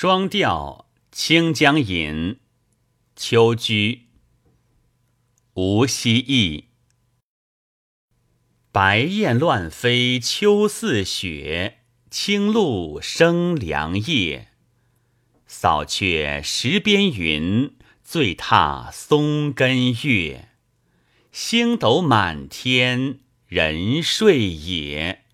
双调《清江引·秋居》无锡意。白燕乱飞秋似雪，青露生凉夜。扫却石边云，醉踏松根月。星斗满天，人睡也。